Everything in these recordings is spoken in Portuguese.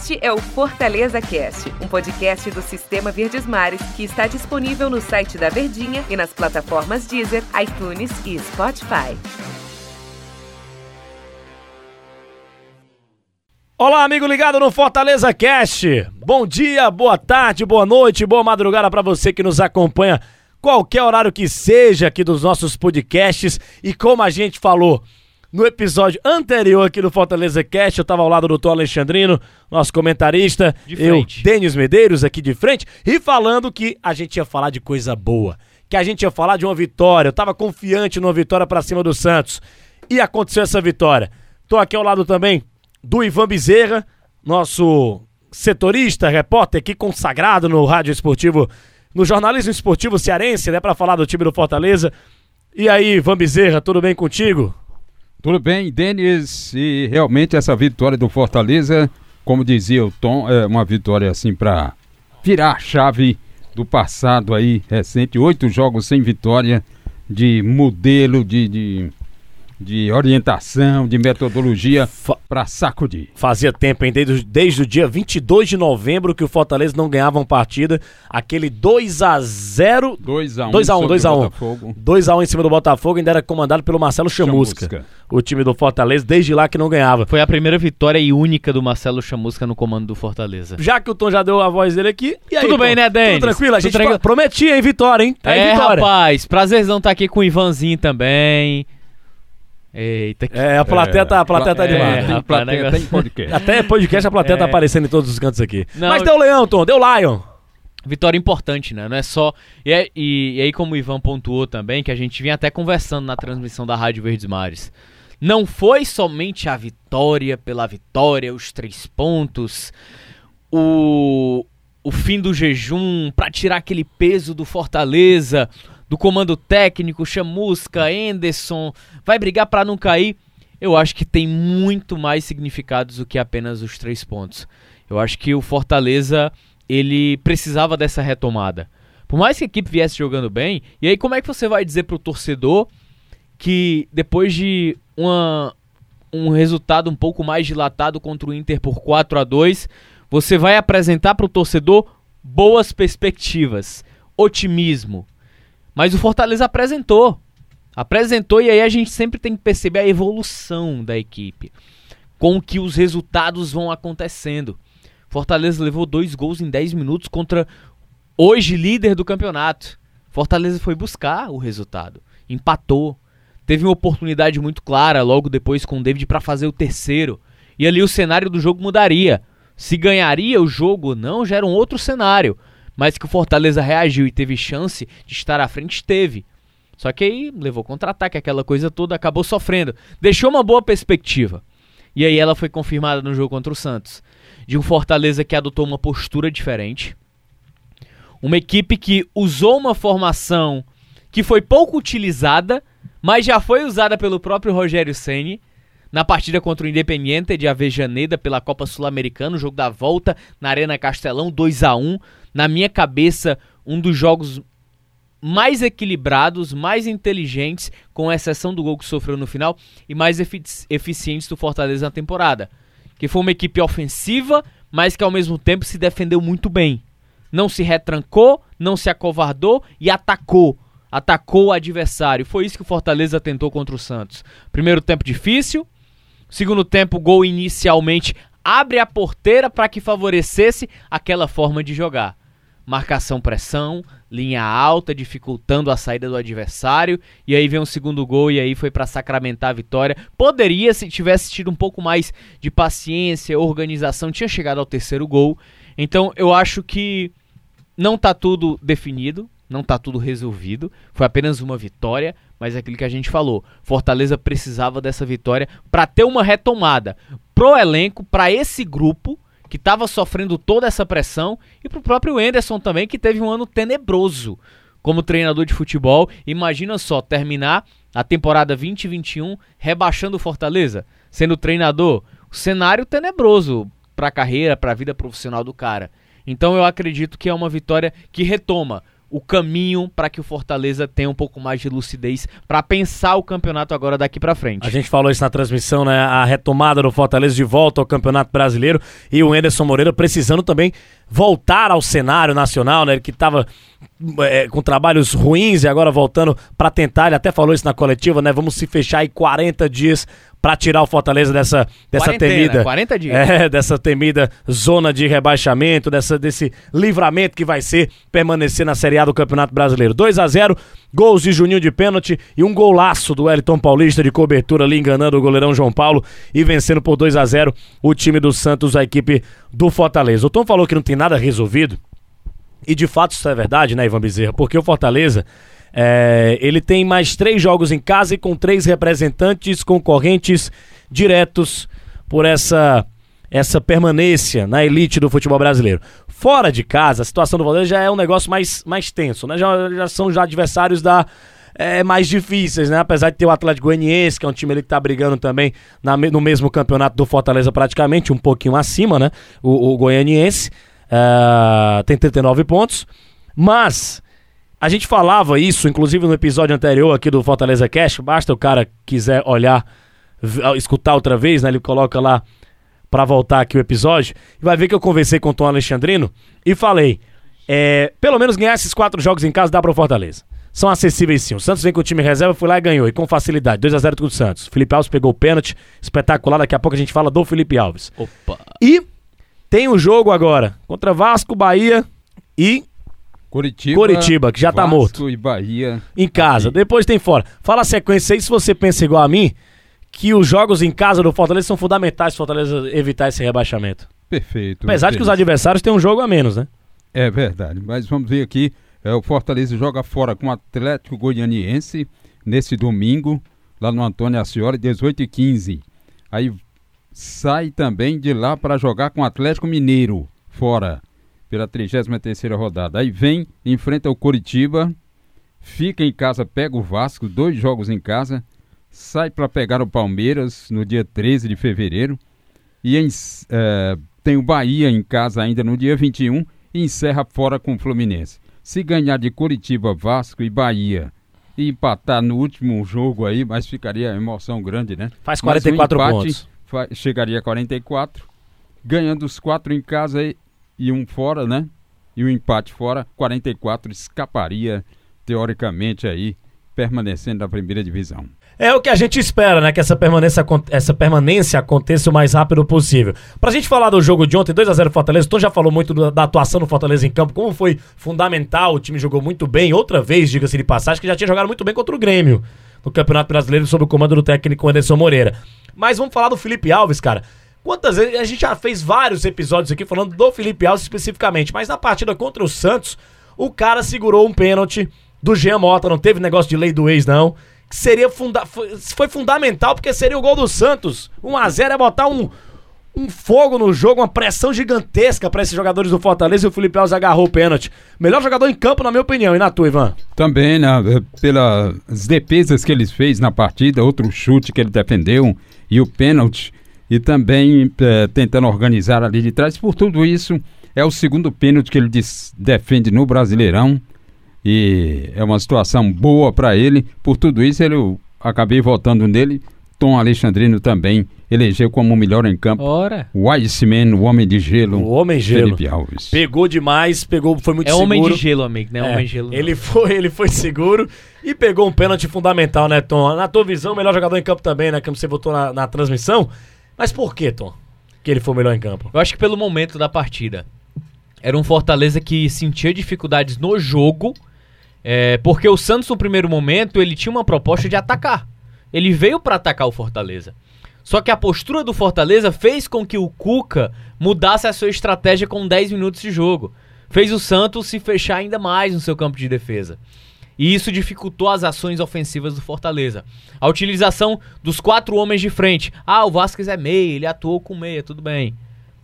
Este é o Fortaleza Cast, um podcast do Sistema Verdes Mares que está disponível no site da Verdinha e nas plataformas Deezer, iTunes e Spotify. Olá, amigo ligado no Fortaleza Cast. Bom dia, boa tarde, boa noite, boa madrugada para você que nos acompanha qualquer horário que seja aqui dos nossos podcasts e como a gente falou, no episódio anterior aqui do Fortaleza Cast, eu estava ao lado do doutor Alexandrino, nosso comentarista, eu, Denis Medeiros, aqui de frente, e falando que a gente ia falar de coisa boa, que a gente ia falar de uma vitória, eu estava confiante numa vitória para cima do Santos, e aconteceu essa vitória. Tô aqui ao lado também do Ivan Bezerra, nosso setorista, repórter aqui consagrado no rádio esportivo, no jornalismo esportivo cearense, né, para falar do time do Fortaleza. E aí, Ivan Bezerra, tudo bem contigo? Tudo bem, Denis, e realmente essa vitória do Fortaleza, como dizia o Tom, é uma vitória assim para virar a chave do passado aí recente, oito jogos sem vitória, de modelo, de, de de orientação, de metodologia para sacudir. Fazia tempo, hein? Desde, desde o dia 22 de novembro que o Fortaleza não ganhava uma partida. Aquele 2 a 0 2 a 1 2 a 1 2 a 1 2 a 1 em cima do Botafogo, ainda era comandado pelo Marcelo Chamusca, Chamusca. O time do Fortaleza, desde lá que não ganhava. Foi a primeira vitória e única do Marcelo Chamusca no comando do Fortaleza. Já que o Tom já deu a voz dele aqui. Aí, Tudo Tom? bem, né, Denis? Tudo tranquilo? A gente tranquilo. prometia, hein, vitória, hein? Tá é, vitória. rapaz. Prazerzão estar tá aqui com o Ivanzinho também. Eita, que... É, a plateia, tá, a plateia tá demais. É, a plateia tem podcast. Até podcast a plateia tá é. tá aparecendo em todos os cantos aqui. Não, Mas deu Leão, Tom, deu Lion. Vitória importante, né? Não é só. E, é, e, e, aí, como o Ivan pontuou também, que a gente vinha até conversando na transmissão da Rádio Verdes Mares. Não foi somente a vitória pela vitória, os três pontos, o, o fim do jejum para tirar aquele peso do Fortaleza, do comando técnico, Chamusca, Enderson, vai brigar para não cair. Eu acho que tem muito mais significados do que apenas os três pontos. Eu acho que o Fortaleza ele precisava dessa retomada. Por mais que a equipe viesse jogando bem, e aí como é que você vai dizer pro torcedor que depois de uma, um resultado um pouco mais dilatado contra o Inter por 4 a 2 você vai apresentar pro torcedor boas perspectivas, otimismo, mas o Fortaleza apresentou. Apresentou e aí a gente sempre tem que perceber a evolução da equipe. Com que os resultados vão acontecendo. Fortaleza levou dois gols em 10 minutos contra hoje líder do campeonato. Fortaleza foi buscar o resultado. Empatou. Teve uma oportunidade muito clara logo depois com o David para fazer o terceiro. E ali o cenário do jogo mudaria. Se ganharia o jogo ou não, já era um outro cenário. Mas que o Fortaleza reagiu e teve chance de estar à frente, teve. Só que aí levou contra-ataque, aquela coisa toda, acabou sofrendo. Deixou uma boa perspectiva. E aí ela foi confirmada no jogo contra o Santos. De um Fortaleza que adotou uma postura diferente. Uma equipe que usou uma formação que foi pouco utilizada, mas já foi usada pelo próprio Rogério Ceni na partida contra o Independiente de Avejaneda pela Copa Sul-Americana, o jogo da volta na Arena Castelão, 2 a 1 na minha cabeça, um dos jogos mais equilibrados, mais inteligentes, com exceção do gol que sofreu no final, e mais efici eficientes do Fortaleza na temporada. Que foi uma equipe ofensiva, mas que ao mesmo tempo se defendeu muito bem. Não se retrancou, não se acovardou e atacou. Atacou o adversário. Foi isso que o Fortaleza tentou contra o Santos. Primeiro tempo difícil. Segundo tempo, gol inicialmente abre a porteira para que favorecesse aquela forma de jogar marcação-pressão, linha alta, dificultando a saída do adversário. E aí vem um segundo gol e aí foi para sacramentar a vitória. Poderia, se tivesse tido um pouco mais de paciência, organização, tinha chegado ao terceiro gol. Então eu acho que não tá tudo definido, não tá tudo resolvido. Foi apenas uma vitória, mas é aquilo que a gente falou. Fortaleza precisava dessa vitória para ter uma retomada pro elenco, para esse grupo que estava sofrendo toda essa pressão, e para o próprio Enderson também, que teve um ano tenebroso como treinador de futebol. Imagina só terminar a temporada 2021 rebaixando o Fortaleza, sendo treinador. Cenário tenebroso para a carreira, para a vida profissional do cara. Então eu acredito que é uma vitória que retoma o caminho para que o Fortaleza tenha um pouco mais de lucidez para pensar o campeonato agora daqui para frente. A gente falou isso na transmissão, né? A retomada do Fortaleza de volta ao Campeonato Brasileiro e o Anderson Moreira precisando também voltar ao cenário nacional, né? Que estava é, com trabalhos ruins e agora voltando para tentar, ele até falou isso na coletiva, né? Vamos se fechar aí 40 dias para tirar o Fortaleza dessa, dessa temida. 40 dias. É, dessa temida zona de rebaixamento, dessa, desse livramento que vai ser permanecer na Série A do Campeonato Brasileiro. 2 a 0 gols de Juninho de pênalti e um golaço do Wellington Paulista de cobertura ali, enganando o goleirão João Paulo e vencendo por 2 a 0 o time do Santos, a equipe do Fortaleza. O Tom falou que não tem nada resolvido. E de fato isso é verdade, né, Ivan Bezerra? Porque o Fortaleza é, ele tem mais três jogos em casa e com três representantes concorrentes diretos por essa essa permanência na elite do futebol brasileiro. Fora de casa, a situação do Fortaleza já é um negócio mais, mais tenso, né? Já, já são já adversários da é, mais difíceis, né? Apesar de ter o Atlético Goianiense, que é um time ali que tá brigando também na, no mesmo campeonato do Fortaleza praticamente, um pouquinho acima, né? O, o Goianiense uh, tem 39 pontos, mas a gente falava isso, inclusive no episódio anterior aqui do Fortaleza Cash. Basta o cara quiser olhar, escutar outra vez, né? Ele coloca lá para voltar aqui o episódio. E vai ver que eu conversei com o Tom Alexandrino e falei: é, pelo menos ganhar esses quatro jogos em casa dá pro Fortaleza. São acessíveis sim. O Santos vem com o time reserva, foi lá e ganhou. E com facilidade. 2x0 contra o Santos. Felipe Alves pegou o pênalti. Espetacular. Daqui a pouco a gente fala do Felipe Alves. Opa. E tem o um jogo agora contra Vasco, Bahia e Curitiba, Curitiba, que já tá Vasco morto. e Bahia. Em casa. Depois tem fora. Fala a sequência aí, se você pensa igual a mim, que os jogos em casa do Fortaleza são fundamentais para Fortaleza evitar esse rebaixamento. Perfeito. Apesar de que os adversários têm um jogo a menos, né? É verdade. Mas vamos ver aqui. É, o Fortaleza joga fora com o Atlético Goianiense nesse domingo, lá no Antônio Ascioli, 18 e 15. Aí sai também de lá para jogar com o Atlético Mineiro, fora pela 33 rodada. Aí vem, enfrenta o Coritiba, fica em casa, pega o Vasco, dois jogos em casa, sai para pegar o Palmeiras no dia 13 de fevereiro e em, é, tem o Bahia em casa ainda no dia 21 e encerra fora com o Fluminense. Se ganhar de Curitiba, Vasco e Bahia e empatar no último jogo aí, mas ficaria emoção grande, né? Faz 44 pontos. Chegaria a 44, ganhando os quatro em casa e um fora, né? E o um empate fora, 44 escaparia teoricamente aí, permanecendo na primeira divisão. É o que a gente espera, né? Que essa permanência, essa permanência aconteça o mais rápido possível. Pra gente falar do jogo de ontem, 2x0 Fortaleza, o Tom já falou muito do, da atuação do Fortaleza em campo, como foi fundamental, o time jogou muito bem, outra vez, diga-se de passagem, que já tinha jogado muito bem contra o Grêmio no Campeonato Brasileiro sob o comando do técnico Anderson Moreira. Mas vamos falar do Felipe Alves, cara. Quantas vezes a gente já fez vários episódios aqui falando do Felipe Alves especificamente, mas na partida contra o Santos, o cara segurou um pênalti do Jean Mota, não teve negócio de lei do ex não, que seria funda foi, fundamental porque seria o gol do Santos. 1 a 0 é botar um um fogo no jogo, uma pressão gigantesca para esses jogadores do Fortaleza e o Felipe Alves agarrou o pênalti. Melhor jogador em campo, na minha opinião. E na tua, Ivan? Também, né, pelas defesas que ele fez na partida, outro chute que ele defendeu e o pênalti e também é, tentando organizar ali de trás. Por tudo isso, é o segundo pênalti que ele defende no Brasileirão e é uma situação boa para ele. Por tudo isso, ele, eu acabei votando nele. Tom Alexandrino também elegeu como o melhor em campo. Ora. O Iceman, o Homem de Gelo. O Homem Gelo. Felipe Alves. Pegou demais, pegou, foi muito é seguro. É Homem de Gelo, amigo, não é, é Homem de Gelo. Ele foi, ele foi seguro e pegou um pênalti fundamental, né, Tom? Na tua visão, o melhor jogador em campo também, né, como você votou na, na transmissão. Mas por que, Tom? Que ele foi melhor em campo? Eu acho que pelo momento da partida. Era um Fortaleza que sentia dificuldades no jogo, é, porque o Santos, no primeiro momento, ele tinha uma proposta de atacar. Ele veio para atacar o Fortaleza. Só que a postura do Fortaleza fez com que o Cuca mudasse a sua estratégia com 10 minutos de jogo. Fez o Santos se fechar ainda mais no seu campo de defesa. E isso dificultou as ações ofensivas do Fortaleza. A utilização dos quatro homens de frente. Ah, o Vasquez é meia, ele atuou com meia, tudo bem.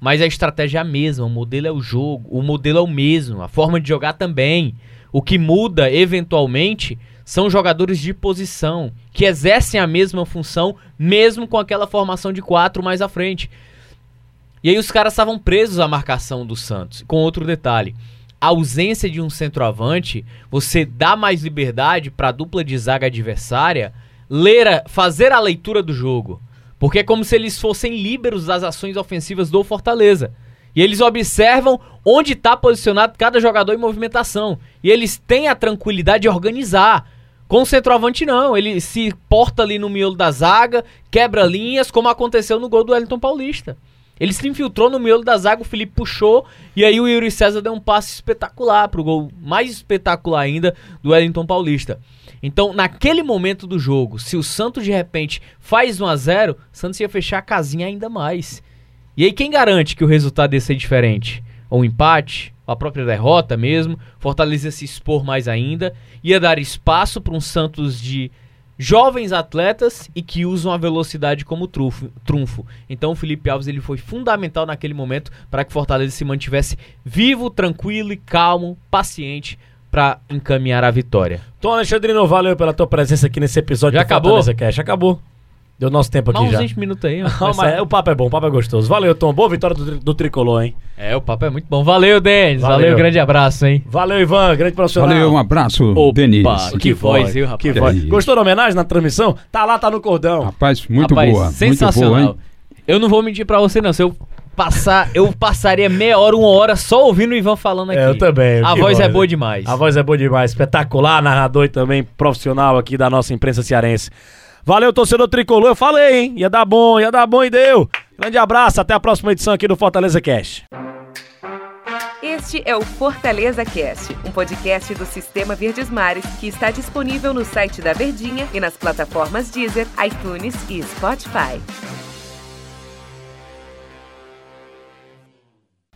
Mas a estratégia é a mesma, o modelo é o jogo, o modelo é o mesmo, a forma de jogar também. O que muda, eventualmente, são jogadores de posição, que exercem a mesma função, mesmo com aquela formação de quatro mais à frente. E aí os caras estavam presos à marcação do Santos. Com outro detalhe ausência de um centroavante, você dá mais liberdade para a dupla de zaga adversária ler a, fazer a leitura do jogo. Porque é como se eles fossem líberos das ações ofensivas do Fortaleza. E eles observam onde está posicionado cada jogador em movimentação. E eles têm a tranquilidade de organizar. Com o centroavante, não. Ele se porta ali no miolo da zaga, quebra linhas, como aconteceu no gol do Wellington Paulista. Ele se infiltrou no miolo da zaga, o Felipe puxou, e aí o Yuri César deu um passe espetacular pro gol mais espetacular ainda do Wellington Paulista. Então, naquele momento do jogo, se o Santos de repente faz 1 a 0 o Santos ia fechar a casinha ainda mais. E aí quem garante que o resultado ia ser diferente? Ou empate, a própria derrota mesmo, Fortaleza se expor mais ainda, ia dar espaço para um Santos de jovens atletas e que usam a velocidade como trunfo. trunfo. Então o Felipe Alves ele foi fundamental naquele momento para que Fortaleza se mantivesse vivo, tranquilo e calmo, paciente para encaminhar a vitória. Tom Alexandrino, valeu pela tua presença aqui nesse episódio Já acabou? Fortaleza Cash. Acabou. Deu nosso tempo aqui uns já. 20 minutos aí. ó. Não, mas o papo é bom, o papo é gostoso. Valeu, Tom. Boa vitória do, do Tricolor, hein? É, o papo é muito bom. Valeu, Denis. Valeu. Valeu, grande abraço, hein? Valeu, Ivan. Grande profissional. Valeu, um abraço, Opa, Denise. que voz, viu, rapaz? Que Que voz. Gostou da homenagem na transmissão? Tá lá, tá no cordão. Rapaz, muito Rapaz, boa. sensacional. Muito boa, hein? Eu não vou mentir pra você, não. Se eu passar, eu passaria meia hora, uma hora só ouvindo o Ivan falando aqui. É, eu também. A Que voz é boa demais. A voz é boa demais. Espetacular, narrador e também profissional aqui da nossa imprensa cearense. Valeu, torcedor tricolor. Eu falei, hein? Ia dar bom, ia dar bom e deu. Grande abraço, até a próxima edição aqui do Fortaleza Cash. Este é o Fortaleza Cast, um podcast do Sistema Verdes Mares que está disponível no site da Verdinha e nas plataformas Deezer, iTunes e Spotify.